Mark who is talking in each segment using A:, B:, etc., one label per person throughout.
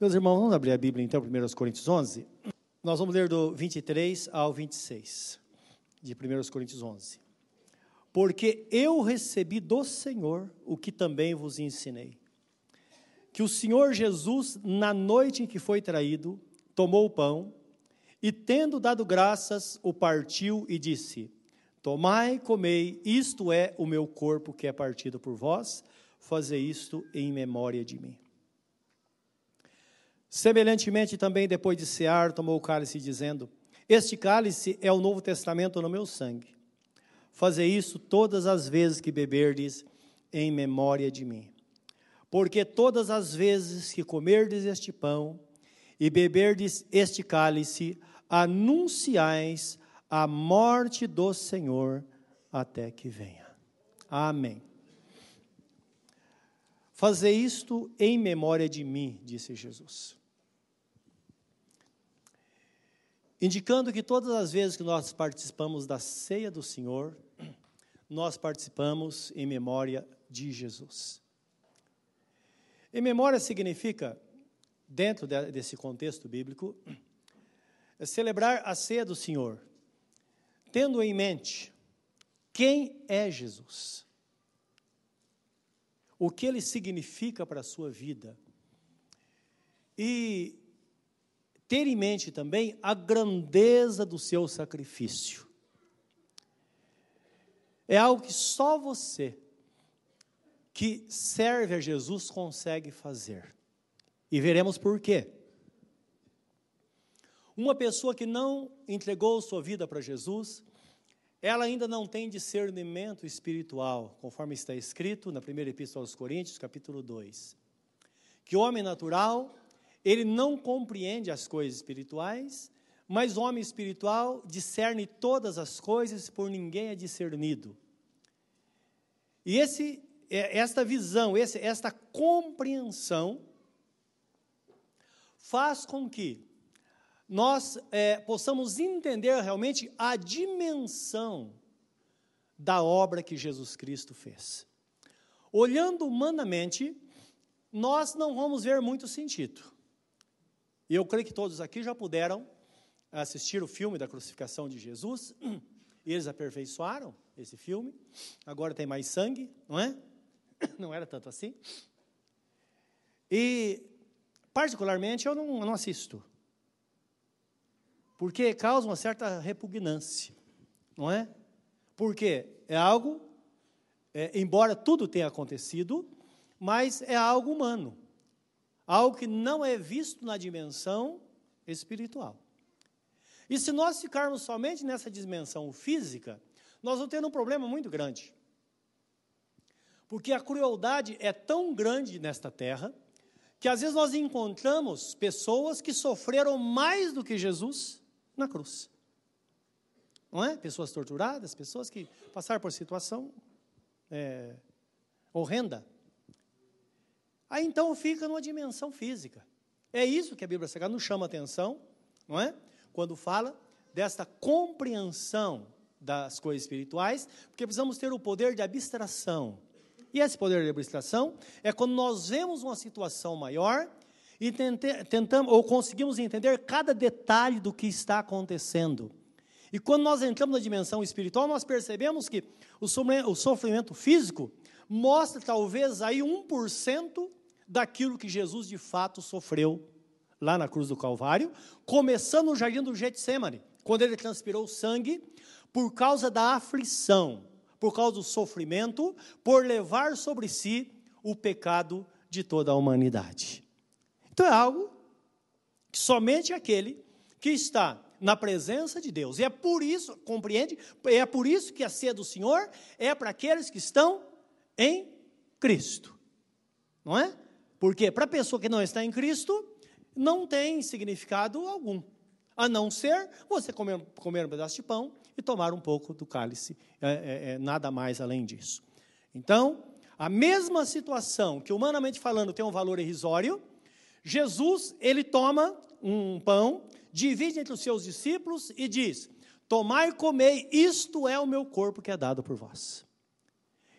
A: Meus irmãos, vamos abrir a Bíblia então, 1 Coríntios 11. Nós vamos ler do 23 ao 26 de 1 Coríntios 11. Porque eu recebi do Senhor o que também vos ensinei. Que o Senhor Jesus, na noite em que foi traído, tomou o pão e, tendo dado graças, o partiu e disse: Tomai, comei, isto é o meu corpo que é partido por vós, fazei isto em memória de mim. Semelhantemente, também depois de cear, tomou o cálice, dizendo: Este cálice é o Novo Testamento no meu sangue. Fazei isso todas as vezes que beberdes, em memória de mim. Porque todas as vezes que comerdes este pão e beberdes este cálice, anunciais a morte do Senhor até que venha. Amém. Fazei isto em memória de mim, disse Jesus. Indicando que todas as vezes que nós participamos da ceia do Senhor, nós participamos em memória de Jesus. Em memória significa, dentro desse contexto bíblico, é celebrar a ceia do Senhor, tendo em mente quem é Jesus, o que ele significa para a sua vida, e ter em mente também a grandeza do seu sacrifício. É algo que só você, que serve a Jesus, consegue fazer. E veremos por quê. Uma pessoa que não entregou sua vida para Jesus, ela ainda não tem discernimento espiritual, conforme está escrito na primeira epístola aos Coríntios, capítulo 2. Que o homem natural ele não compreende as coisas espirituais, mas o homem espiritual discerne todas as coisas, por ninguém é discernido. E esse, é, esta visão, esse, esta compreensão, faz com que nós é, possamos entender realmente a dimensão da obra que Jesus Cristo fez. Olhando humanamente, nós não vamos ver muito sentido. E eu creio que todos aqui já puderam assistir o filme da crucificação de Jesus. Eles aperfeiçoaram esse filme. Agora tem mais sangue, não é? Não era tanto assim. E, particularmente, eu não, eu não assisto. Porque causa uma certa repugnância, não é? Porque é algo, é, embora tudo tenha acontecido, mas é algo humano algo que não é visto na dimensão espiritual. E se nós ficarmos somente nessa dimensão física, nós vamos ter um problema muito grande. Porque a crueldade é tão grande nesta terra, que às vezes nós encontramos pessoas que sofreram mais do que Jesus na cruz. Não é? Pessoas torturadas, pessoas que passaram por situação é, horrenda. Aí então fica numa dimensão física. É isso que a Bíblia Sagrada nos chama a atenção, não é? Quando fala desta compreensão das coisas espirituais, porque precisamos ter o poder de abstração. E esse poder de abstração é quando nós vemos uma situação maior e tentamos ou conseguimos entender cada detalhe do que está acontecendo. E quando nós entramos na dimensão espiritual, nós percebemos que o sofrimento físico mostra talvez aí 1% daquilo que Jesus de fato sofreu lá na cruz do Calvário, começando no jardim do Getsemane, quando ele transpirou sangue por causa da aflição, por causa do sofrimento, por levar sobre si o pecado de toda a humanidade. Então é algo que somente aquele que está na presença de Deus. E é por isso, compreende? É por isso que a ceia do Senhor é para aqueles que estão em Cristo. Não é? Porque para a pessoa que não está em Cristo, não tem significado algum, a não ser você comer, comer um pedaço de pão e tomar um pouco do cálice, é, é, é, nada mais além disso. Então, a mesma situação que humanamente falando tem um valor irrisório, Jesus, ele toma um pão, divide entre os seus discípulos e diz: Tomai e comei, isto é o meu corpo que é dado por vós.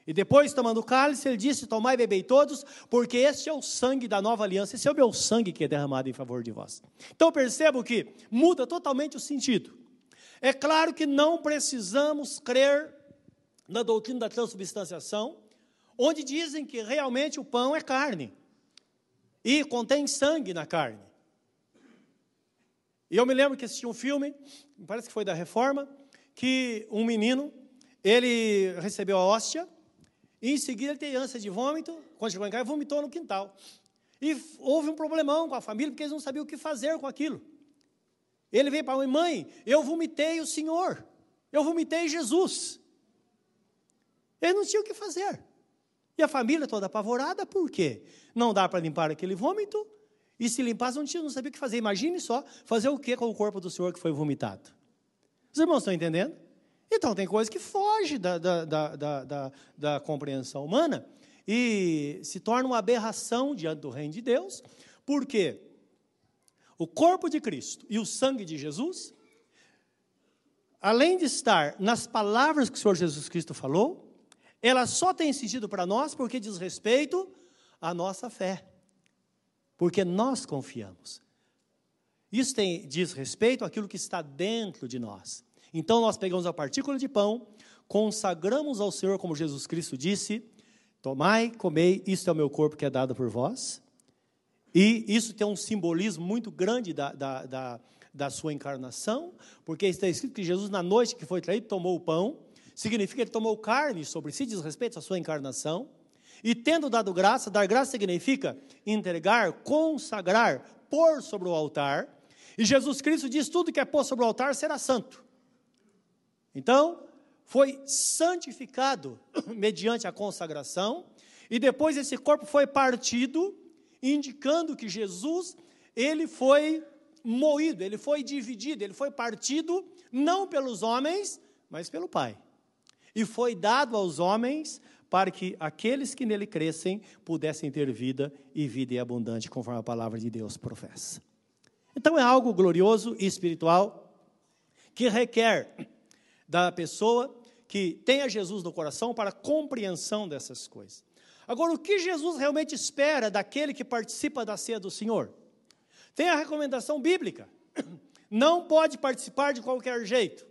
A: E depois, tomando o cálice, ele disse: Tomai e bebei todos, porque este é o sangue da nova aliança, esse é o meu sangue que é derramado em favor de vós. Então percebo que muda totalmente o sentido. É claro que não precisamos crer na doutrina da transubstanciação, onde dizem que realmente o pão é carne e contém sangue na carne. E eu me lembro que assisti um filme, parece que foi da Reforma, que um menino, ele recebeu a hóstia, e em seguida ele teve ânsia de vômito, quando chegou em casa, vomitou no quintal. E houve um problemão com a família, porque eles não sabiam o que fazer com aquilo. Ele veio para a mãe, mãe, eu vomitei o Senhor, eu vomitei Jesus. Ele não tinha o que fazer. E a família toda apavorada, por quê? Não dá para limpar aquele vômito, e se limpasse, não, tinha, não sabia o que fazer. Imagine só, fazer o que com o corpo do Senhor que foi vomitado. Os irmãos estão entendendo? Então, tem coisa que foge da, da, da, da, da compreensão humana e se torna uma aberração diante do reino de Deus, porque o corpo de Cristo e o sangue de Jesus, além de estar nas palavras que o Senhor Jesus Cristo falou, ela só tem sentido para nós porque diz respeito à nossa fé. Porque nós confiamos. Isso tem, diz respeito àquilo que está dentro de nós. Então nós pegamos a partícula de pão, consagramos ao Senhor, como Jesus Cristo disse: Tomai, comei, isto é o meu corpo que é dado por vós. E isso tem um simbolismo muito grande da, da, da, da sua encarnação, porque está escrito que Jesus, na noite que foi traído, tomou o pão significa que ele tomou carne sobre si, diz respeito à sua encarnação. E tendo dado graça, dar graça significa entregar, consagrar, pôr sobre o altar. E Jesus Cristo diz: tudo que é pôr sobre o altar será santo. Então, foi santificado mediante a consagração, e depois esse corpo foi partido, indicando que Jesus, ele foi moído, ele foi dividido, ele foi partido não pelos homens, mas pelo Pai e foi dado aos homens para que aqueles que nele crescem pudessem ter vida e vida abundante, conforme a palavra de Deus professa. Então é algo glorioso e espiritual que requer da pessoa que tenha Jesus no coração para compreensão dessas coisas. Agora, o que Jesus realmente espera daquele que participa da ceia do Senhor? Tem a recomendação bíblica. Não pode participar de qualquer jeito.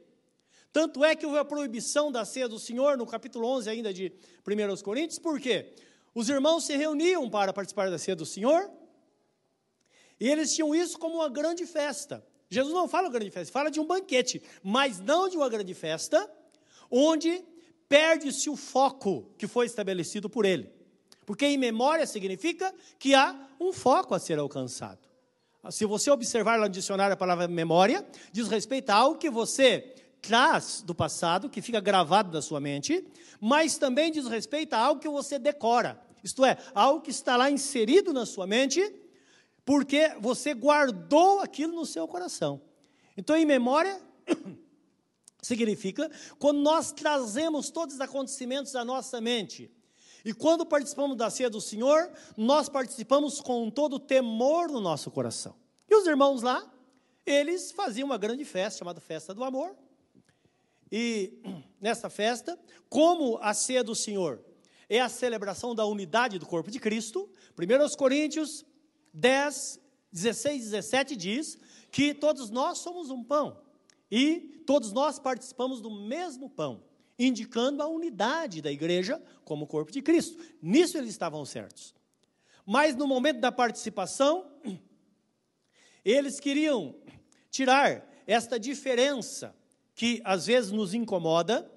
A: Tanto é que houve a proibição da ceia do Senhor, no capítulo 11 ainda de 1 Coríntios, por quê? Os irmãos se reuniam para participar da ceia do Senhor, e eles tinham isso como uma grande festa. Jesus não fala grande festa, fala de um banquete, mas não de uma grande festa, onde perde-se o foco que foi estabelecido por ele. Porque em memória significa que há um foco a ser alcançado. Se você observar lá no dicionário a palavra memória, diz respeito a algo que você traz do passado, que fica gravado na sua mente, mas também diz respeito a algo que você decora. Isto é, algo que está lá inserido na sua mente, porque você guardou aquilo no seu coração. Então, em memória, significa quando nós trazemos todos os acontecimentos à nossa mente. E quando participamos da ceia do Senhor, nós participamos com todo o temor no nosso coração. E os irmãos lá, eles faziam uma grande festa, chamada Festa do Amor, e nessa festa, como a ceia do Senhor é a celebração da unidade do corpo de Cristo, 1 Coríntios 10, 16 17 diz que todos nós somos um pão e todos nós participamos do mesmo pão, indicando a unidade da igreja como corpo de Cristo. Nisso eles estavam certos. Mas no momento da participação, eles queriam tirar esta diferença que às vezes nos incomoda,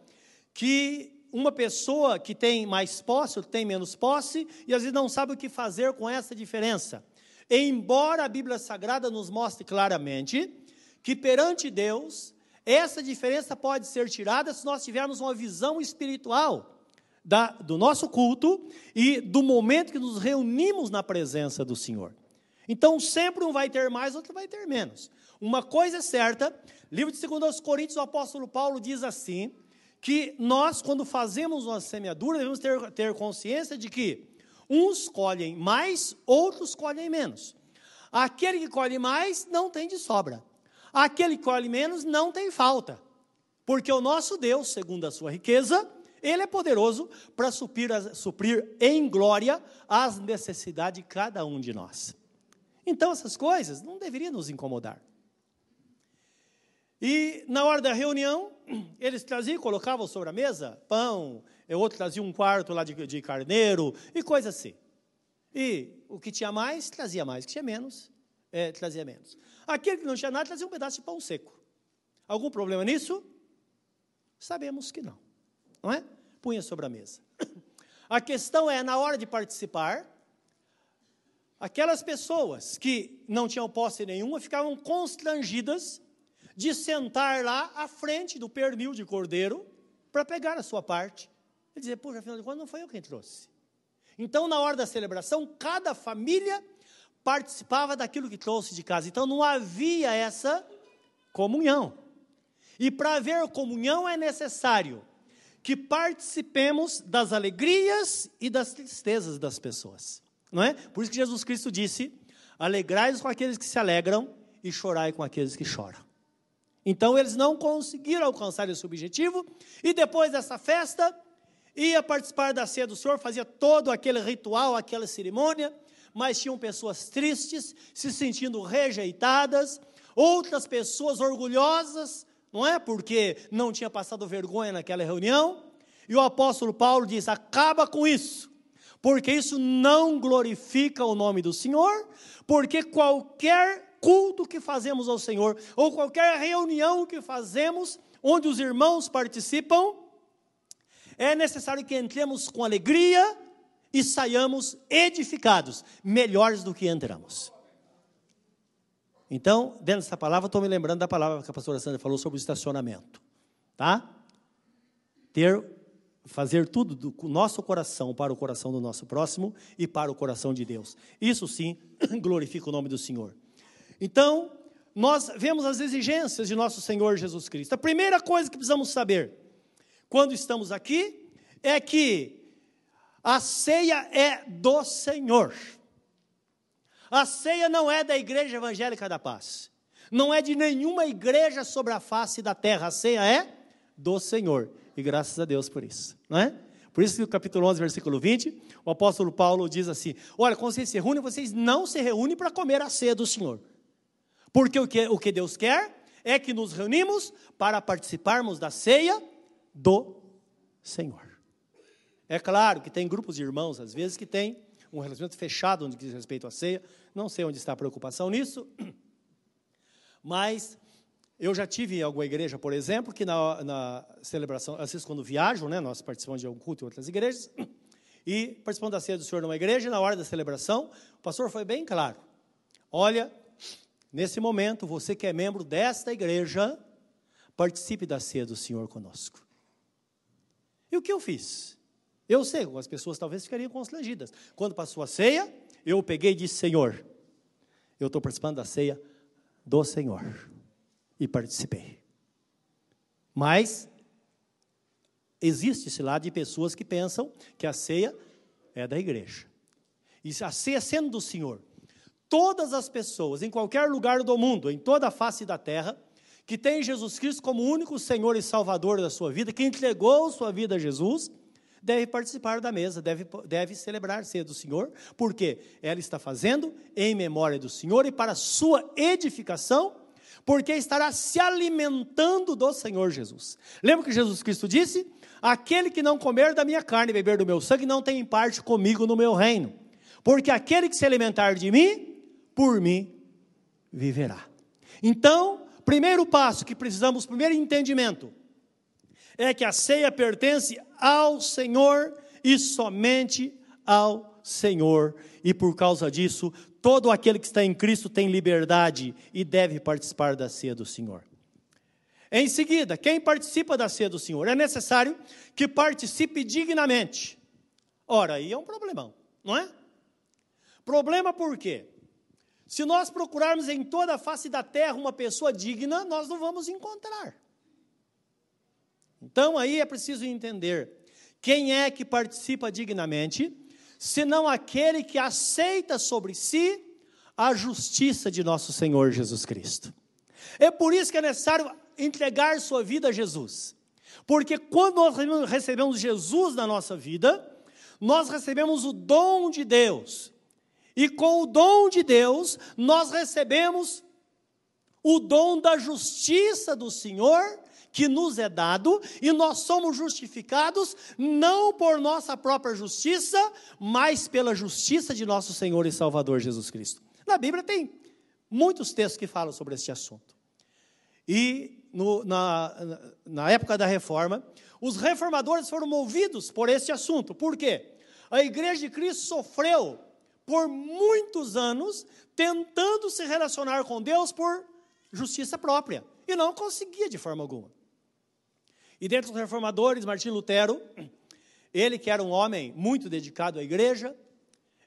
A: que uma pessoa que tem mais posse ou tem menos posse, e às vezes não sabe o que fazer com essa diferença. Embora a Bíblia Sagrada nos mostre claramente que perante Deus, essa diferença pode ser tirada se nós tivermos uma visão espiritual da, do nosso culto e do momento que nos reunimos na presença do Senhor. Então, sempre um vai ter mais, outro vai ter menos. Uma coisa é certa, livro de 2 Coríntios, o apóstolo Paulo diz assim, que nós, quando fazemos uma semeadura, devemos ter, ter consciência de que uns colhem mais, outros colhem menos. Aquele que colhe mais não tem de sobra. Aquele que colhe menos não tem falta. Porque o nosso Deus, segundo a sua riqueza, Ele é poderoso para suprir, suprir em glória as necessidades de cada um de nós. Então, essas coisas não deveriam nos incomodar. E na hora da reunião, eles traziam, colocavam sobre a mesa pão, outro trazia um quarto lá de, de carneiro e coisa assim. E o que tinha mais, trazia mais, o que tinha menos, é, trazia menos. Aquele que não tinha nada, trazia um pedaço de pão seco. Algum problema nisso? Sabemos que não, não é? Punha sobre a mesa. A questão é, na hora de participar, aquelas pessoas que não tinham posse nenhuma ficavam constrangidas de sentar lá à frente do pernil de cordeiro para pegar a sua parte. E dizer, poxa, afinal de contas, não foi eu quem trouxe. Então, na hora da celebração, cada família participava daquilo que trouxe de casa. Então, não havia essa comunhão. E para haver comunhão é necessário que participemos das alegrias e das tristezas das pessoas. Não é? Por isso que Jesus Cristo disse: alegrai-vos com aqueles que se alegram e chorai com aqueles que choram. Então eles não conseguiram alcançar esse objetivo, e depois dessa festa, ia participar da ceia do Senhor, fazia todo aquele ritual, aquela cerimônia, mas tinham pessoas tristes, se sentindo rejeitadas, outras pessoas orgulhosas, não é? Porque não tinha passado vergonha naquela reunião. E o apóstolo Paulo diz: acaba com isso, porque isso não glorifica o nome do Senhor, porque qualquer culto que fazemos ao Senhor, ou qualquer reunião que fazemos, onde os irmãos participam, é necessário que entremos com alegria e saiamos edificados, melhores do que entramos. Então, dentro dessa palavra, estou me lembrando da palavra que a pastora Sandra falou sobre o estacionamento. Tá? Ter, fazer tudo do nosso coração para o coração do nosso próximo e para o coração de Deus. Isso sim glorifica o nome do Senhor. Então, nós vemos as exigências de nosso Senhor Jesus Cristo. A primeira coisa que precisamos saber quando estamos aqui é que a ceia é do Senhor. A ceia não é da Igreja Evangélica da Paz. Não é de nenhuma igreja sobre a face da terra. A ceia é do Senhor. E graças a Deus por isso, não é? Por isso que no capítulo 11, versículo 20, o apóstolo Paulo diz assim: Olha, quando vocês se reúnem, vocês não se reúnem para comer a ceia do Senhor. Porque o que, o que Deus quer é que nos reunimos para participarmos da ceia do Senhor. É claro que tem grupos de irmãos, às vezes, que têm um relacionamento fechado no que diz respeito à ceia. Não sei onde está a preocupação nisso, mas eu já tive em alguma igreja, por exemplo, que na, na celebração, às vezes quando viajo, né, nós participamos de algum culto em outras igrejas, e participando da ceia do Senhor numa igreja, na hora da celebração, o pastor foi bem claro. Olha, Nesse momento, você que é membro desta igreja, participe da ceia do Senhor conosco. E o que eu fiz? Eu sei, as pessoas talvez ficariam constrangidas. Quando passou a ceia, eu peguei e disse: Senhor, eu estou participando da ceia do Senhor. E participei. Mas, existe esse lado de pessoas que pensam que a ceia é da igreja. E a ceia sendo do Senhor, todas as pessoas, em qualquer lugar do mundo, em toda a face da terra, que tem Jesus Cristo como único Senhor e Salvador da sua vida, que entregou sua vida a Jesus, deve participar da mesa, deve, deve celebrar ceia do Senhor, porque ela está fazendo em memória do Senhor e para sua edificação, porque estará se alimentando do Senhor Jesus. Lembra que Jesus Cristo disse: Aquele que não comer da minha carne e beber do meu sangue não tem parte comigo no meu reino, porque aquele que se alimentar de mim por mim viverá. Então, primeiro passo que precisamos, primeiro entendimento, é que a ceia pertence ao Senhor e somente ao Senhor, e por causa disso, todo aquele que está em Cristo tem liberdade e deve participar da ceia do Senhor. Em seguida, quem participa da ceia do Senhor é necessário que participe dignamente. Ora, aí é um problemão, não é? Problema por quê? Se nós procurarmos em toda a face da terra uma pessoa digna, nós não vamos encontrar. Então aí é preciso entender quem é que participa dignamente, senão aquele que aceita sobre si a justiça de nosso Senhor Jesus Cristo. É por isso que é necessário entregar sua vida a Jesus. Porque quando nós recebemos Jesus na nossa vida, nós recebemos o dom de Deus. E com o dom de Deus, nós recebemos o dom da justiça do Senhor que nos é dado, e nós somos justificados não por nossa própria justiça, mas pela justiça de nosso Senhor e Salvador Jesus Cristo. Na Bíblia tem muitos textos que falam sobre este assunto. E no, na, na época da reforma, os reformadores foram movidos por este assunto. Por quê? A igreja de Cristo sofreu por muitos anos tentando se relacionar com Deus por justiça própria e não conseguia de forma alguma. E dentre os reformadores, Martim Lutero, ele que era um homem muito dedicado à igreja,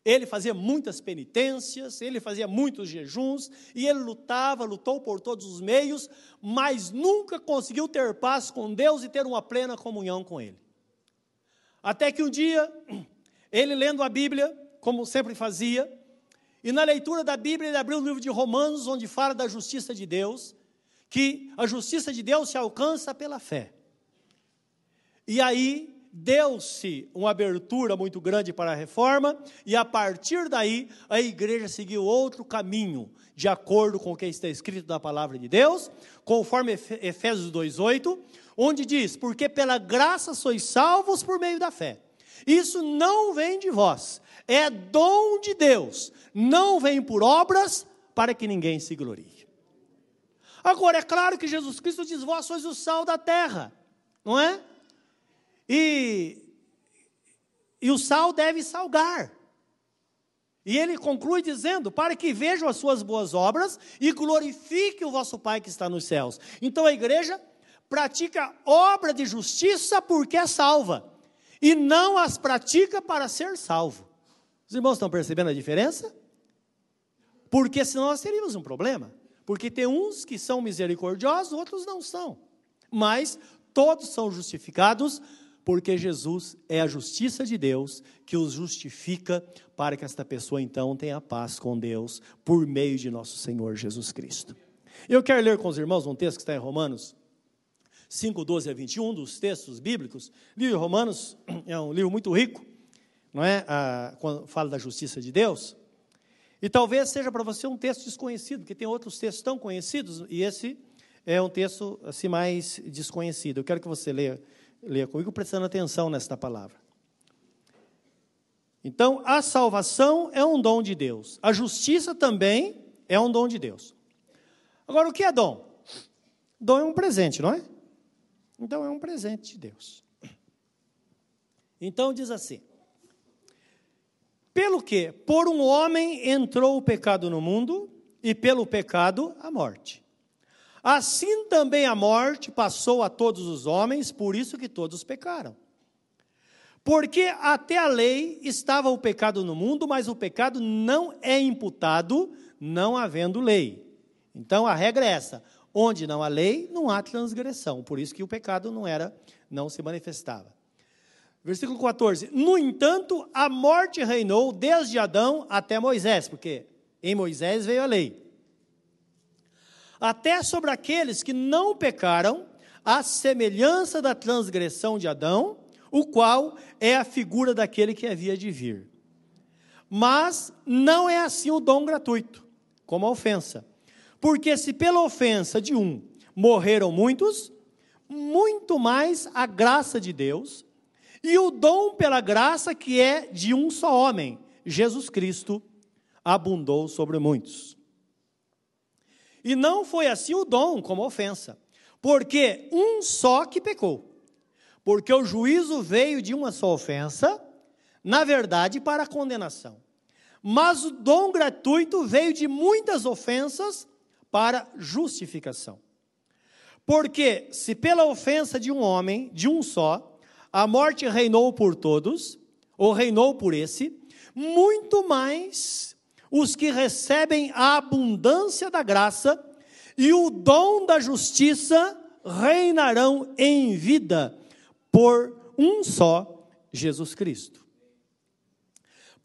A: ele fazia muitas penitências, ele fazia muitos jejuns, e ele lutava, lutou por todos os meios, mas nunca conseguiu ter paz com Deus e ter uma plena comunhão com Ele. Até que um dia, ele lendo a Bíblia, como sempre fazia, e na leitura da Bíblia ele abriu o livro de Romanos, onde fala da justiça de Deus, que a justiça de Deus se alcança pela fé. E aí deu-se uma abertura muito grande para a reforma, e a partir daí a igreja seguiu outro caminho, de acordo com o que está escrito na palavra de Deus, conforme Efésios 2,8, onde diz: Porque pela graça sois salvos por meio da fé. Isso não vem de vós, é dom de Deus, não vem por obras para que ninguém se glorie. Agora, é claro que Jesus Cristo diz: Vós sois o sal da terra, não é? E, e o sal deve salgar. E ele conclui dizendo: para que vejam as suas boas obras e glorifique o vosso Pai que está nos céus. Então a igreja pratica obra de justiça porque é salva, e não as pratica para ser salvo. Os irmãos estão percebendo a diferença? Porque senão nós teríamos um problema. Porque tem uns que são misericordiosos, outros não são. Mas todos são justificados porque Jesus é a justiça de Deus que os justifica para que esta pessoa então tenha paz com Deus por meio de nosso Senhor Jesus Cristo. Eu quero ler com os irmãos um texto que está em Romanos 5, 12 a 21, dos textos bíblicos. O livro de Romanos é um livro muito rico, não é? Ah, quando fala da justiça de Deus. E talvez seja para você um texto desconhecido, porque tem outros textos tão conhecidos, e esse é um texto assim mais desconhecido. Eu quero que você leia leia comigo prestando atenção nesta palavra. Então, a salvação é um dom de Deus. A justiça também é um dom de Deus. Agora, o que é dom? Dom é um presente, não é? Então, é um presente de Deus. Então, diz assim: Pelo que? Por um homem entrou o pecado no mundo, e pelo pecado a morte. Assim também a morte passou a todos os homens, por isso que todos pecaram. Porque até a lei estava o pecado no mundo, mas o pecado não é imputado, não havendo lei. Então a regra é essa: onde não há lei, não há transgressão. Por isso que o pecado não era, não se manifestava. Versículo 14: No entanto, a morte reinou desde Adão até Moisés, porque em Moisés veio a lei até sobre aqueles que não pecaram, à semelhança da transgressão de Adão, o qual é a figura daquele que havia de vir. Mas não é assim o dom gratuito, como a ofensa. Porque se pela ofensa de um morreram muitos, muito mais a graça de Deus, e o dom pela graça que é de um só homem, Jesus Cristo, abundou sobre muitos. E não foi assim o dom como ofensa, porque um só que pecou. Porque o juízo veio de uma só ofensa, na verdade, para a condenação. Mas o dom gratuito veio de muitas ofensas para justificação. Porque se pela ofensa de um homem, de um só, a morte reinou por todos, ou reinou por esse, muito mais os que recebem a abundância da graça e o dom da justiça reinarão em vida por um só Jesus Cristo.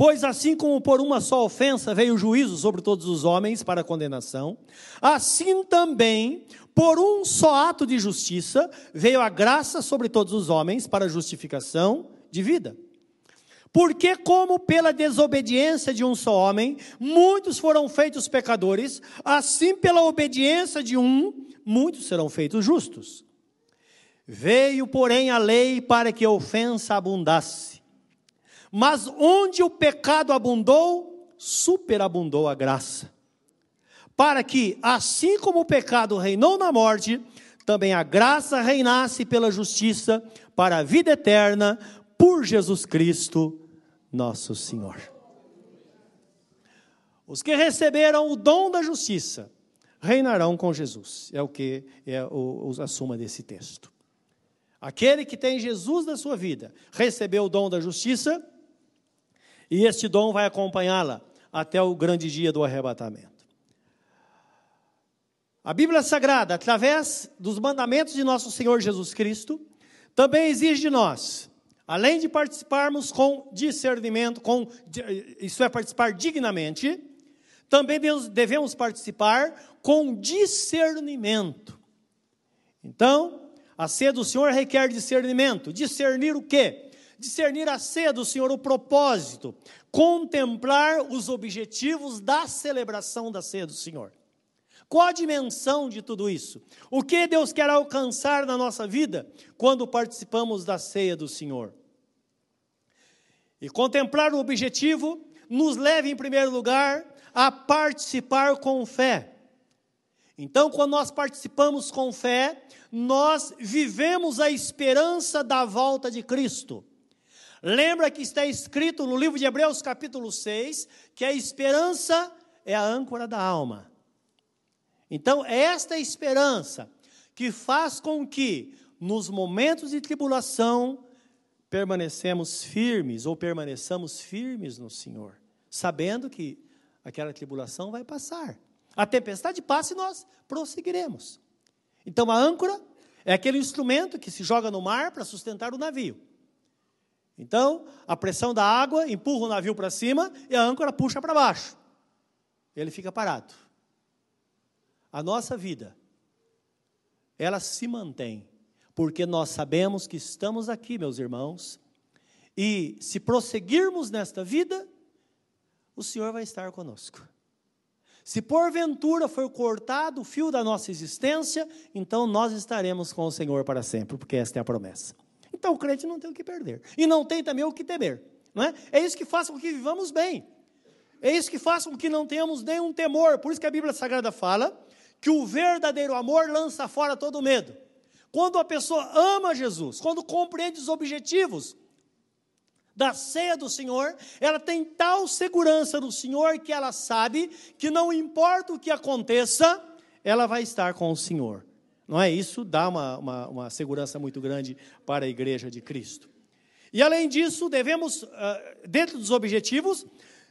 A: Pois assim como por uma só ofensa veio o juízo sobre todos os homens para condenação, assim também por um só ato de justiça veio a graça sobre todos os homens para justificação de vida. Porque, como pela desobediência de um só homem, muitos foram feitos pecadores, assim pela obediência de um, muitos serão feitos justos. Veio, porém, a lei para que a ofensa abundasse. Mas onde o pecado abundou, superabundou a graça. Para que, assim como o pecado reinou na morte, também a graça reinasse pela justiça para a vida eterna por Jesus Cristo, nosso Senhor. Os que receberam o dom da justiça reinarão com Jesus. É o que é a suma desse texto. Aquele que tem Jesus na sua vida recebeu o dom da justiça e este dom vai acompanhá-la até o grande dia do arrebatamento. A Bíblia Sagrada, através dos mandamentos de nosso Senhor Jesus Cristo, também exige de nós além de participarmos com discernimento, com, isso é, participar dignamente, também devemos participar com discernimento. Então, a ceia do Senhor requer discernimento. Discernir o quê? Discernir a ceia do Senhor, o propósito, contemplar os objetivos da celebração da ceia do Senhor. Qual a dimensão de tudo isso? O que Deus quer alcançar na nossa vida quando participamos da ceia do Senhor? E contemplar o objetivo nos leva, em primeiro lugar, a participar com fé. Então, quando nós participamos com fé, nós vivemos a esperança da volta de Cristo. Lembra que está escrito no livro de Hebreus, capítulo 6, que a esperança é a âncora da alma. Então, é esta esperança que faz com que, nos momentos de tribulação, permanecemos firmes ou permaneçamos firmes no Senhor, sabendo que aquela tribulação vai passar. A tempestade passa e nós prosseguiremos. Então a âncora é aquele instrumento que se joga no mar para sustentar o navio. Então, a pressão da água empurra o navio para cima e a âncora puxa para baixo. Ele fica parado. A nossa vida, ela se mantém porque nós sabemos que estamos aqui, meus irmãos, e se prosseguirmos nesta vida, o Senhor vai estar conosco. Se porventura for cortado o fio da nossa existência, então nós estaremos com o Senhor para sempre, porque esta é a promessa. Então o crente não tem o que perder, e não tem também o que temer, não é? É isso que faz com que vivamos bem, é isso que faz com que não tenhamos nenhum temor, por isso que a Bíblia Sagrada fala que o verdadeiro amor lança fora todo medo. Quando a pessoa ama Jesus, quando compreende os objetivos da ceia do Senhor, ela tem tal segurança no Senhor que ela sabe que não importa o que aconteça, ela vai estar com o Senhor. Não é isso? Dá uma, uma, uma segurança muito grande para a igreja de Cristo. E além disso, devemos, ah, dentro dos objetivos,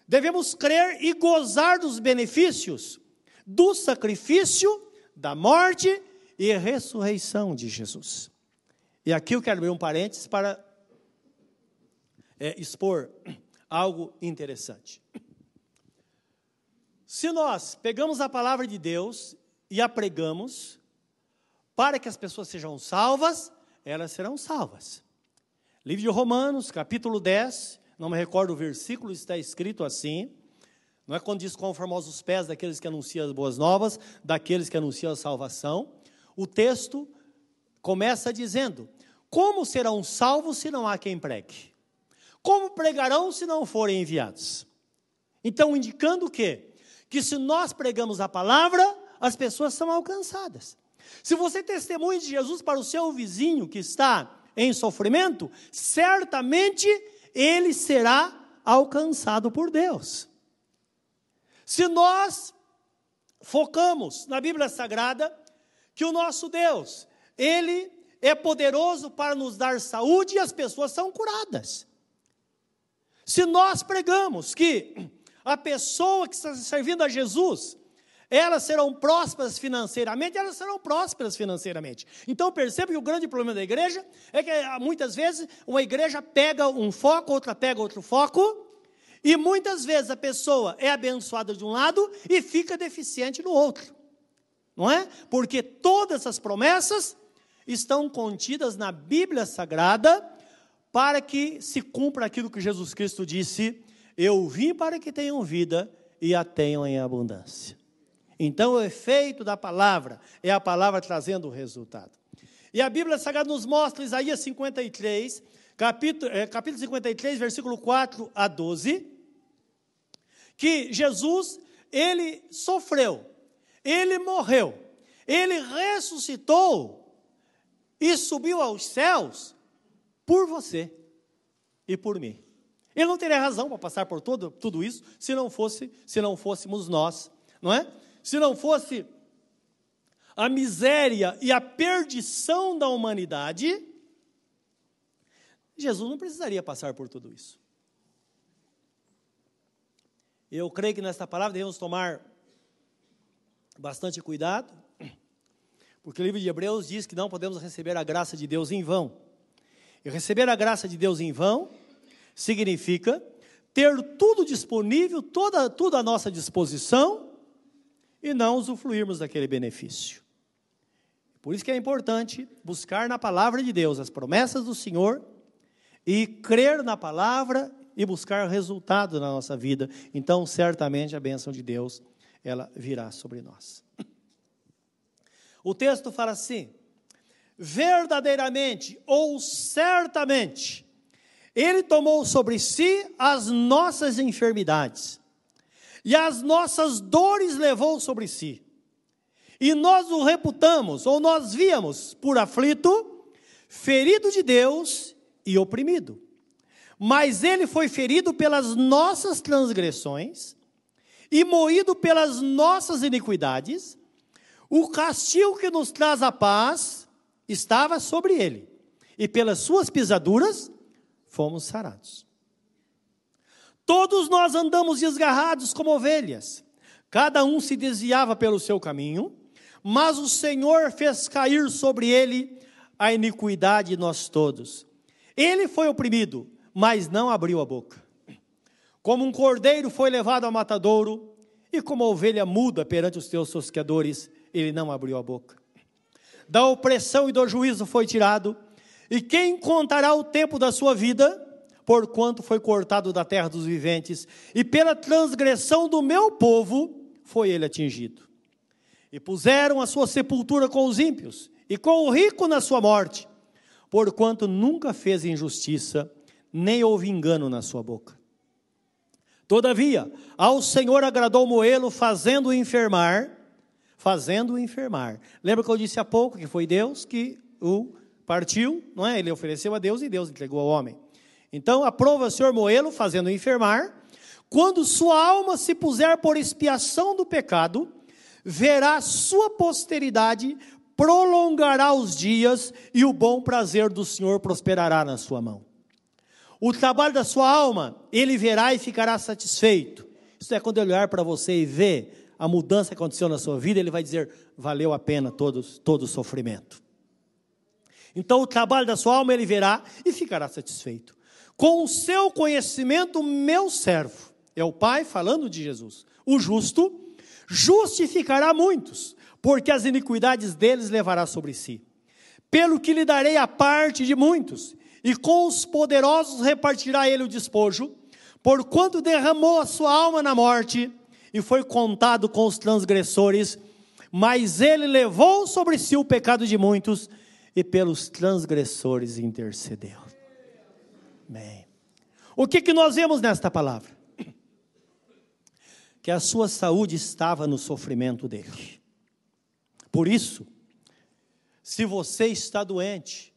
A: devemos crer e gozar dos benefícios do sacrifício, da morte e ressurreição de Jesus. E aqui eu quero abrir um parênteses para é, expor algo interessante. Se nós pegamos a palavra de Deus e a pregamos, para que as pessoas sejam salvas, elas serão salvas. Livro de Romanos, capítulo 10, não me recordo o versículo, está escrito assim. Não é quando diz formosos os pés daqueles que anunciam as boas novas, daqueles que anunciam a salvação o texto começa dizendo: Como serão salvos se não há quem pregue? Como pregarão se não forem enviados? Então, indicando o quê? Que se nós pregamos a palavra, as pessoas são alcançadas. Se você testemunha de Jesus para o seu vizinho que está em sofrimento, certamente ele será alcançado por Deus. Se nós focamos na Bíblia Sagrada, que o nosso Deus, Ele é poderoso para nos dar saúde e as pessoas são curadas. Se nós pregamos que a pessoa que está servindo a Jesus, elas serão prósperas financeiramente, elas serão prósperas financeiramente. Então perceba que o grande problema da igreja é que muitas vezes uma igreja pega um foco, outra pega outro foco, E muitas vezes a pessoa é abençoada de um lado e fica deficiente no outro. Não é? Porque todas essas promessas estão contidas na Bíblia Sagrada para que se cumpra aquilo que Jesus Cristo disse: Eu vim para que tenham vida e a tenham em abundância. Então, o efeito da palavra é a palavra trazendo o resultado. E a Bíblia Sagrada nos mostra, Isaías 53, capítulo, é, capítulo 53, versículo 4 a 12, que Jesus, ele sofreu, ele morreu, ele ressuscitou e subiu aos céus por você e por mim. Ele não teria razão para passar por todo, tudo isso se não fosse, se não fôssemos nós, não é? Se não fosse a miséria e a perdição da humanidade, Jesus não precisaria passar por tudo isso. Eu creio que nesta palavra devemos tomar bastante cuidado, porque o livro de Hebreus diz que não podemos receber a graça de Deus em vão. E receber a graça de Deus em vão significa ter tudo disponível, toda, tudo à nossa disposição e não usufruirmos daquele benefício. Por isso que é importante buscar na palavra de Deus as promessas do Senhor e crer na palavra e buscar resultado na nossa vida. Então, certamente a bênção de Deus ela virá sobre nós. O texto fala assim: verdadeiramente ou certamente, Ele tomou sobre si as nossas enfermidades e as nossas dores levou sobre si. E nós o reputamos, ou nós víamos por aflito, ferido de Deus e oprimido. Mas ele foi ferido pelas nossas transgressões e moído pelas nossas iniquidades. O castigo que nos traz a paz estava sobre ele, e pelas suas pisaduras fomos sarados. Todos nós andamos desgarrados como ovelhas, cada um se desviava pelo seu caminho, mas o Senhor fez cair sobre ele a iniquidade de nós todos. Ele foi oprimido, mas não abriu a boca. Como um cordeiro foi levado ao matadouro, e como ovelha muda perante os teus tosqueadores, ele não abriu a boca da opressão e do juízo foi tirado, e quem contará o tempo da sua vida, porquanto foi cortado da terra dos viventes, e pela transgressão do meu povo foi ele atingido. E puseram a sua sepultura com os ímpios, e com o rico na sua morte, porquanto nunca fez injustiça, nem houve engano na sua boca. Todavia, ao Senhor agradou Moelo, fazendo-o enfermar, fazendo-o enfermar. Lembra que eu disse há pouco que foi Deus que o partiu, não é? Ele ofereceu a Deus e Deus entregou ao homem. Então, aprova o Senhor Moelo, fazendo-o enfermar. Quando sua alma se puser por expiação do pecado, verá sua posteridade, prolongará os dias e o bom prazer do Senhor prosperará na sua mão. O trabalho da sua alma, ele verá e ficará satisfeito. Isso é quando ele olhar para você e ver a mudança que aconteceu na sua vida, ele vai dizer: valeu a pena todo, todo o sofrimento. Então, o trabalho da sua alma ele verá e ficará satisfeito. Com o seu conhecimento, meu servo, é o Pai falando de Jesus, o justo justificará muitos, porque as iniquidades deles levará sobre si. Pelo que lhe darei a parte de muitos, e com os poderosos repartirá ele o despojo, porquanto derramou a sua alma na morte e foi contado com os transgressores, mas ele levou sobre si o pecado de muitos e pelos transgressores intercedeu. Bem, o que, que nós vemos nesta palavra? Que a sua saúde estava no sofrimento dele. Por isso, se você está doente,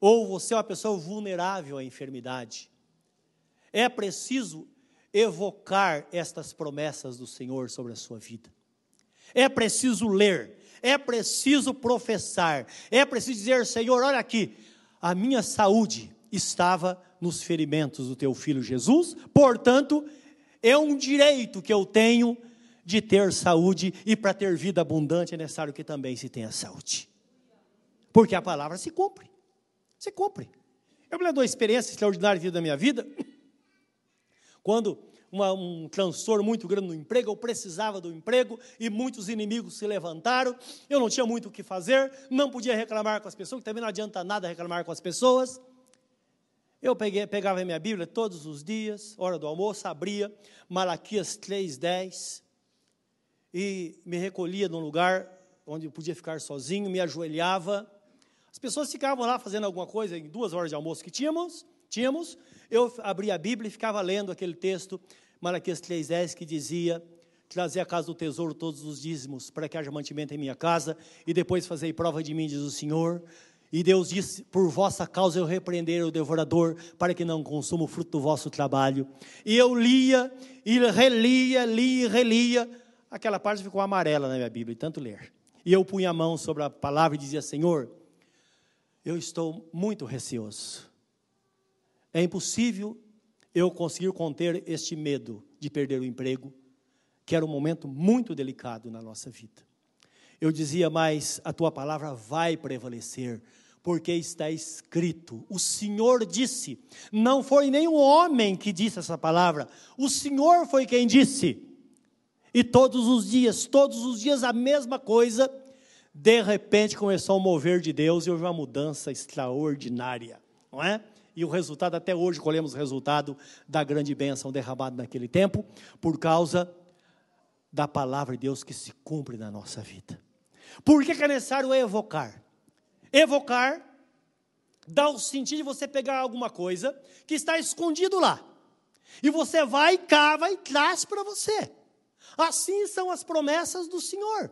A: ou você é uma pessoa vulnerável à enfermidade, é preciso evocar estas promessas do Senhor sobre a sua vida. É preciso ler, é preciso professar, é preciso dizer: Senhor, olha aqui, a minha saúde estava nos ferimentos do teu filho Jesus, portanto, é um direito que eu tenho de ter saúde e para ter vida abundante é necessário que também se tenha saúde. Porque a palavra se cumpre. Se cumpre. Eu me lembro de uma experiência extraordinária da minha vida Quando uma, um transtorno muito grande no emprego, eu precisava do emprego e muitos inimigos se levantaram. Eu não tinha muito o que fazer, não podia reclamar com as pessoas, que também não adianta nada reclamar com as pessoas. Eu peguei, pegava a minha Bíblia todos os dias, hora do almoço, abria Malaquias 3,10 e me recolhia num lugar onde eu podia ficar sozinho, me ajoelhava. As pessoas ficavam lá fazendo alguma coisa em duas horas de almoço que tínhamos, tínhamos. Eu abria a Bíblia e ficava lendo aquele texto Malaquias 3,10, que dizia: Trazer a casa do tesouro todos os dízimos, para que haja mantimento em minha casa, e depois fazei prova de mim, diz o Senhor. E Deus disse: Por vossa causa eu repreender o devorador, para que não consuma o fruto do vosso trabalho. E eu lia, e relia, lia e relia. Aquela parte ficou amarela na minha Bíblia, tanto ler. E eu punha a mão sobre a palavra e dizia: Senhor, eu estou muito receoso. É impossível eu conseguir conter este medo de perder o emprego, que era um momento muito delicado na nossa vida. Eu dizia, mas a tua palavra vai prevalecer, porque está escrito. O Senhor disse, não foi nenhum homem que disse essa palavra, o Senhor foi quem disse. E todos os dias, todos os dias a mesma coisa, de repente começou a mover de Deus e houve uma mudança extraordinária, não é? e o resultado, até hoje colhemos o resultado da grande bênção derramada naquele tempo, por causa da palavra de Deus que se cumpre na nossa vida. Por que é necessário evocar? Evocar dá o sentido de você pegar alguma coisa que está escondido lá. E você vai, cava e traz para você. Assim são as promessas do Senhor.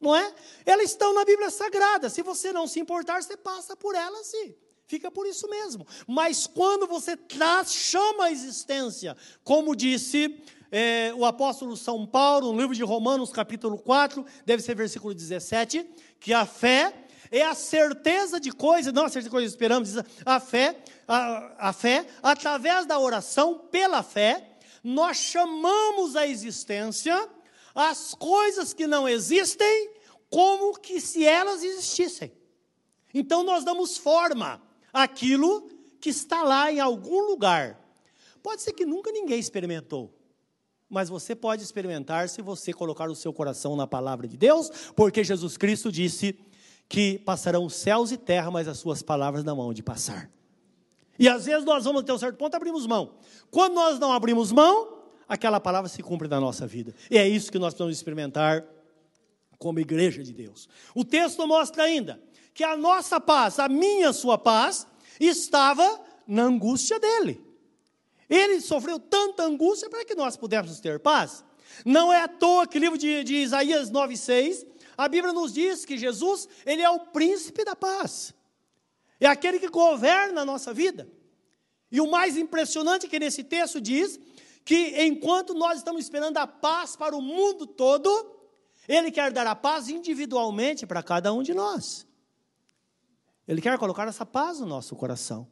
A: Não é? Elas estão na Bíblia Sagrada. Se você não se importar, você passa por elas sim fica por isso mesmo. Mas quando você traz, chama a existência, como disse é, o apóstolo São Paulo, no livro de Romanos, capítulo 4, deve ser versículo 17, que a fé é a certeza de coisas, não a certeza de coisas que esperamos, a fé, a, a fé, através da oração, pela fé, nós chamamos a existência as coisas que não existem como que se elas existissem. Então nós damos forma aquilo que está lá em algum lugar. Pode ser que nunca ninguém experimentou, mas você pode experimentar se você colocar o seu coração na palavra de Deus, porque Jesus Cristo disse que passarão céus e terra, mas as suas palavras não vão de passar. E às vezes nós vamos até um certo ponto abrimos mão. Quando nós não abrimos mão, aquela palavra se cumpre na nossa vida. E é isso que nós precisamos experimentar como igreja de Deus. O texto mostra ainda que a nossa paz, a minha sua paz, estava na angústia dele. Ele sofreu tanta angústia para que nós pudéssemos ter paz. Não é à toa que o livro de, de Isaías 9,6, a Bíblia nos diz que Jesus, ele é o príncipe da paz. É aquele que governa a nossa vida. E o mais impressionante é que nesse texto diz que enquanto nós estamos esperando a paz para o mundo todo, ele quer dar a paz individualmente para cada um de nós. Ele quer colocar essa paz no nosso coração.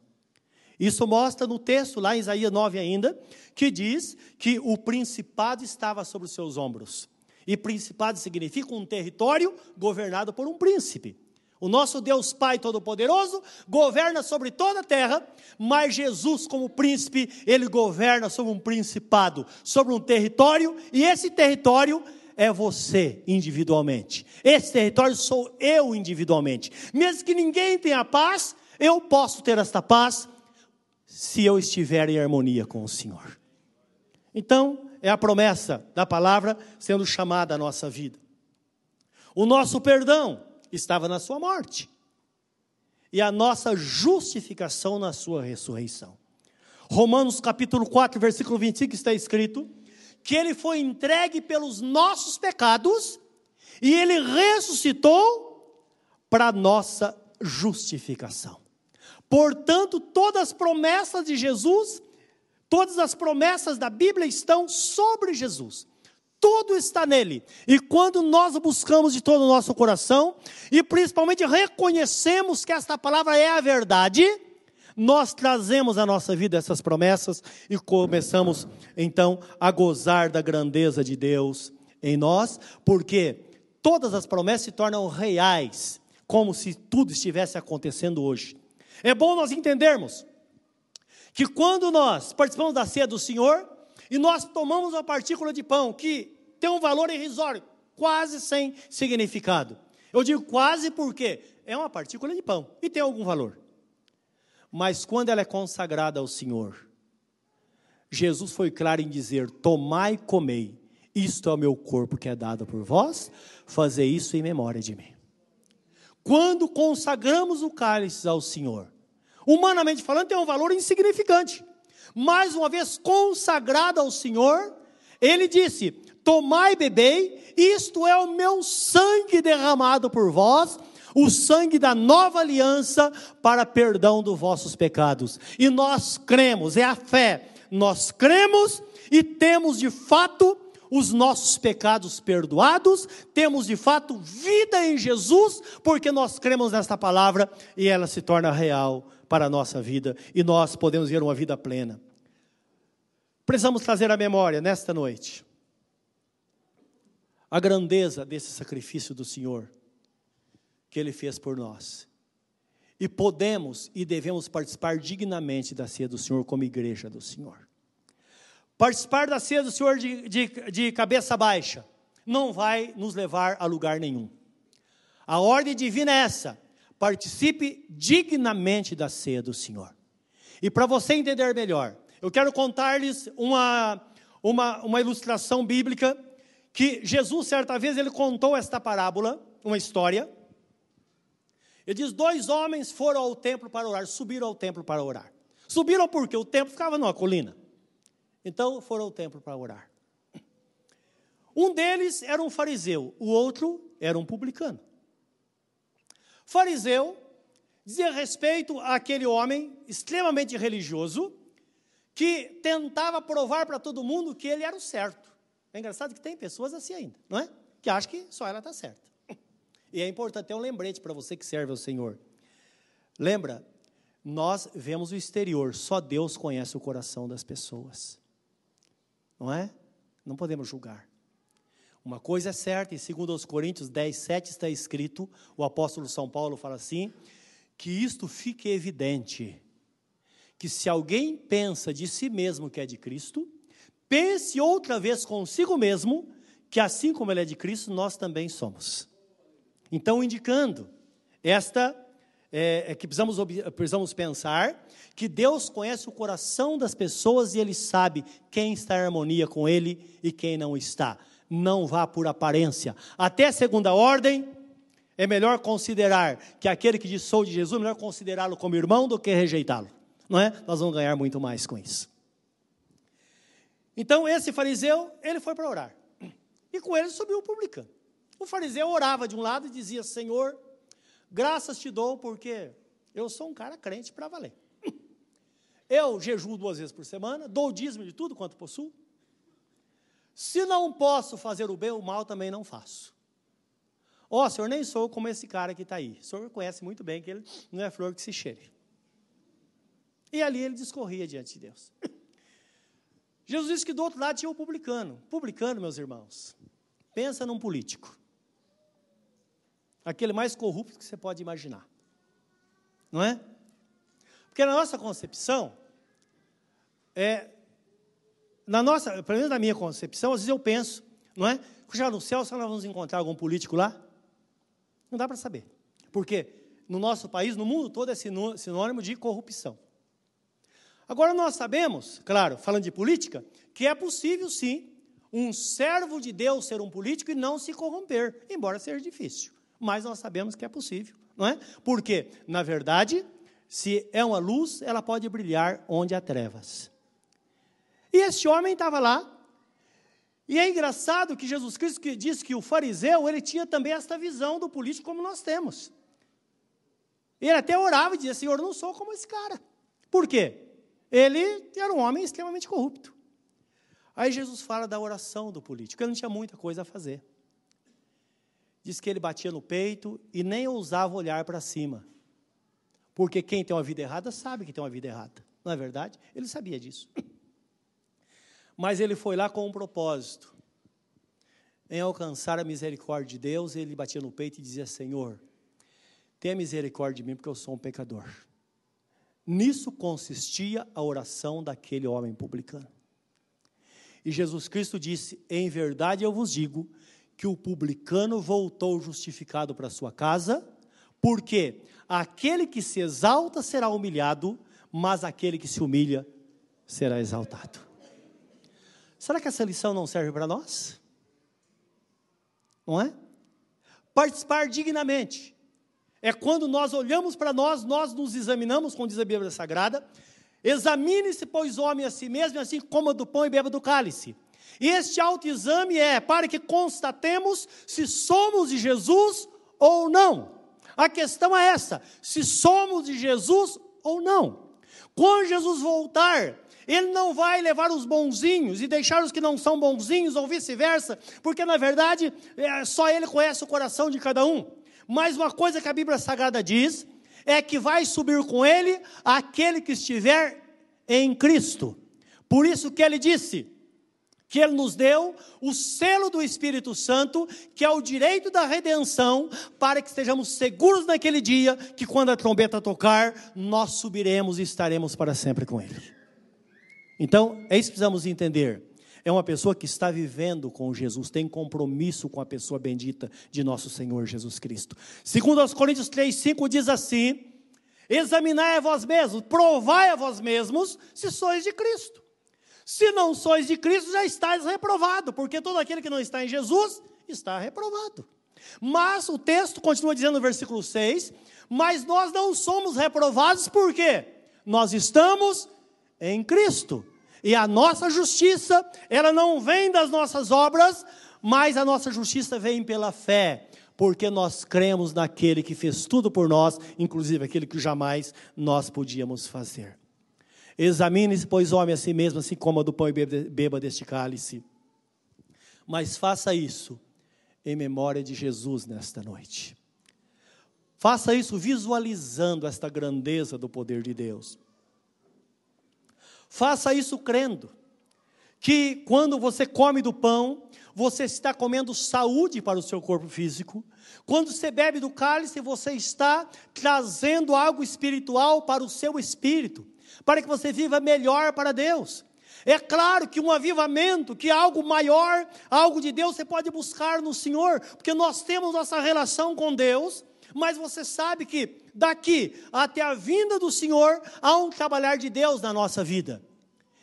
A: Isso mostra no texto, lá em Isaías 9 ainda, que diz que o principado estava sobre os seus ombros. E principado significa um território governado por um príncipe. O nosso Deus Pai Todo-Poderoso governa sobre toda a terra, mas Jesus, como príncipe, ele governa sobre um principado, sobre um território, e esse território é você individualmente. Esse território sou eu individualmente. Mesmo que ninguém tenha paz, eu posso ter esta paz se eu estiver em harmonia com o Senhor. Então, é a promessa da palavra sendo chamada à nossa vida. O nosso perdão estava na sua morte e a nossa justificação na sua ressurreição. Romanos capítulo 4, versículo 25 está escrito: que ele foi entregue pelos nossos pecados e ele ressuscitou para nossa justificação. Portanto, todas as promessas de Jesus, todas as promessas da Bíblia estão sobre Jesus. Tudo está nele. E quando nós buscamos de todo o nosso coração, e principalmente reconhecemos que esta palavra é a verdade, nós trazemos à nossa vida essas promessas e começamos então a gozar da grandeza de Deus em nós, porque todas as promessas se tornam reais, como se tudo estivesse acontecendo hoje. É bom nós entendermos que quando nós participamos da ceia do Senhor, e nós tomamos uma partícula de pão que tem um valor irrisório, quase sem significado. Eu digo quase porque é uma partícula de pão e tem algum valor. Mas quando ela é consagrada ao Senhor, Jesus foi claro em dizer: Tomai e comei, isto é o meu corpo que é dado por vós, fazer isso em memória de mim. Quando consagramos o cálice ao Senhor, humanamente falando, tem um valor insignificante. Mais uma vez consagrado ao Senhor, ele disse: Tomai e bebei, isto é o meu sangue derramado por vós, o sangue da nova aliança para perdão dos vossos pecados. E nós cremos, é a fé, nós cremos e temos de fato os nossos pecados perdoados, temos de fato vida em Jesus, porque nós cremos nesta palavra e ela se torna real para a nossa vida e nós podemos ver uma vida plena. Precisamos trazer à memória nesta noite a grandeza desse sacrifício do Senhor que ele fez por nós. E podemos e devemos participar dignamente da ceia do Senhor como igreja do Senhor. Participar da ceia do Senhor de, de, de cabeça baixa não vai nos levar a lugar nenhum. A ordem divina é essa: participe dignamente da ceia do Senhor. E para você entender melhor, eu quero contar-lhes uma, uma, uma ilustração bíblica que Jesus, certa vez, ele contou esta parábola, uma história. Ele diz: dois homens foram ao templo para orar, subiram ao templo para orar. Subiram porque o templo ficava numa colina. Então foram ao templo para orar. Um deles era um fariseu, o outro era um publicano. Fariseu dizia respeito àquele homem extremamente religioso que tentava provar para todo mundo que ele era o certo. É engraçado que tem pessoas assim ainda, não é? Que acham que só ela está certa. E é importante ter um lembrete para você que serve ao Senhor. Lembra, nós vemos o exterior, só Deus conhece o coração das pessoas não é? Não podemos julgar. Uma coisa é certa, em 2 Coríntios 10, 7 está escrito, o apóstolo São Paulo fala assim, que isto fique evidente, que se alguém pensa de si mesmo que é de Cristo, pense outra vez consigo mesmo, que assim como ele é de Cristo, nós também somos. Então, indicando esta é, é que precisamos, precisamos pensar que Deus conhece o coração das pessoas e Ele sabe quem está em harmonia com Ele e quem não está. Não vá por aparência. Até segunda ordem, é melhor considerar que aquele que diz sou de Jesus, melhor considerá-lo como irmão do que rejeitá-lo. Não é? Nós vamos ganhar muito mais com isso. Então, esse fariseu, ele foi para orar. E com ele subiu o publicano. O fariseu orava de um lado e dizia: Senhor, Graças te dou porque eu sou um cara crente para valer. Eu jejuo duas vezes por semana, dou dízimo de tudo quanto possuo. Se não posso fazer o bem, o mal também não faço. Ó, oh, senhor, nem sou como esse cara que está aí. O senhor conhece muito bem que ele não é flor que se cheire. E ali ele discorria diante de Deus. Jesus disse que do outro lado tinha o publicano. Publicano, meus irmãos, pensa num político aquele mais corrupto que você pode imaginar. Não é? Porque na nossa concepção, é, na nossa, pelo menos na minha concepção, às vezes eu penso, não é? Já no céu, será nós vamos encontrar algum político lá? Não dá para saber. Porque no nosso país, no mundo todo, é sinônimo de corrupção. Agora nós sabemos, claro, falando de política, que é possível sim um servo de Deus ser um político e não se corromper, embora seja difícil mas nós sabemos que é possível, não é? Porque, na verdade, se é uma luz, ela pode brilhar onde há trevas. E este homem estava lá, e é engraçado que Jesus Cristo que diz que o fariseu, ele tinha também esta visão do político como nós temos. Ele até orava e dizia, Senhor, não sou como esse cara. Por quê? Ele era um homem extremamente corrupto. Aí Jesus fala da oração do político, ele não tinha muita coisa a fazer diz que ele batia no peito e nem ousava olhar para cima. Porque quem tem uma vida errada sabe que tem uma vida errada. Não é verdade? Ele sabia disso. Mas ele foi lá com um propósito. Em alcançar a misericórdia de Deus, ele batia no peito e dizia: Senhor, tenha misericórdia de mim, porque eu sou um pecador. Nisso consistia a oração daquele homem publicano. E Jesus Cristo disse: Em verdade eu vos digo que o publicano voltou justificado para sua casa, porque aquele que se exalta será humilhado, mas aquele que se humilha será exaltado. Será que essa lição não serve para nós? Não é? Participar dignamente. É quando nós olhamos para nós, nós nos examinamos, como diz a Bíblia Sagrada. Examine-se, pois, homem a si mesmo, assim coma do pão e beba do cálice. E este autoexame é para que constatemos se somos de Jesus ou não. A questão é essa: se somos de Jesus ou não. Quando Jesus voltar, ele não vai levar os bonzinhos e deixar os que não são bonzinhos, ou vice-versa, porque na verdade é, só ele conhece o coração de cada um. Mas uma coisa que a Bíblia Sagrada diz é que vai subir com ele aquele que estiver em Cristo. Por isso que ele disse: que Ele nos deu o selo do Espírito Santo, que é o direito da redenção, para que estejamos seguros naquele dia, que quando a trombeta tocar, nós subiremos e estaremos para sempre com Ele. Então, é isso que precisamos entender. É uma pessoa que está vivendo com Jesus, tem compromisso com a pessoa bendita de nosso Senhor Jesus Cristo. Segundo aos Coríntios 3, 5 diz assim: Examinai a vós mesmos, provai a vós mesmos se sois de Cristo. Se não sois de Cristo, já estáis reprovado, porque todo aquele que não está em Jesus está reprovado. Mas o texto continua dizendo no versículo 6: Mas nós não somos reprovados, por quê? Nós estamos em Cristo. E a nossa justiça, ela não vem das nossas obras, mas a nossa justiça vem pela fé, porque nós cremos naquele que fez tudo por nós, inclusive aquele que jamais nós podíamos fazer. Examine-se, pois, homem a si mesmo, assim coma do pão e beba deste cálice. Mas faça isso em memória de Jesus nesta noite. Faça isso visualizando esta grandeza do poder de Deus. Faça isso crendo que quando você come do pão, você está comendo saúde para o seu corpo físico. Quando você bebe do cálice, você está trazendo algo espiritual para o seu espírito para que você viva melhor para Deus. É claro que um avivamento, que algo maior, algo de Deus, você pode buscar no Senhor, porque nós temos nossa relação com Deus, mas você sabe que daqui até a vinda do Senhor há um trabalhar de Deus na nossa vida.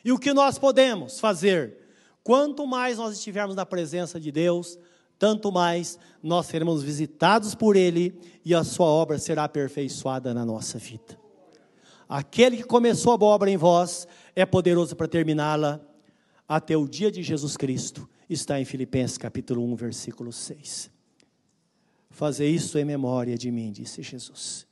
A: E o que nós podemos fazer? Quanto mais nós estivermos na presença de Deus, tanto mais nós seremos visitados por Ele e a Sua obra será aperfeiçoada na nossa vida. Aquele que começou a boa obra em vós é poderoso para terminá-la até o dia de Jesus Cristo. Está em Filipenses capítulo 1, versículo 6. Fazer isso em memória de mim, disse Jesus.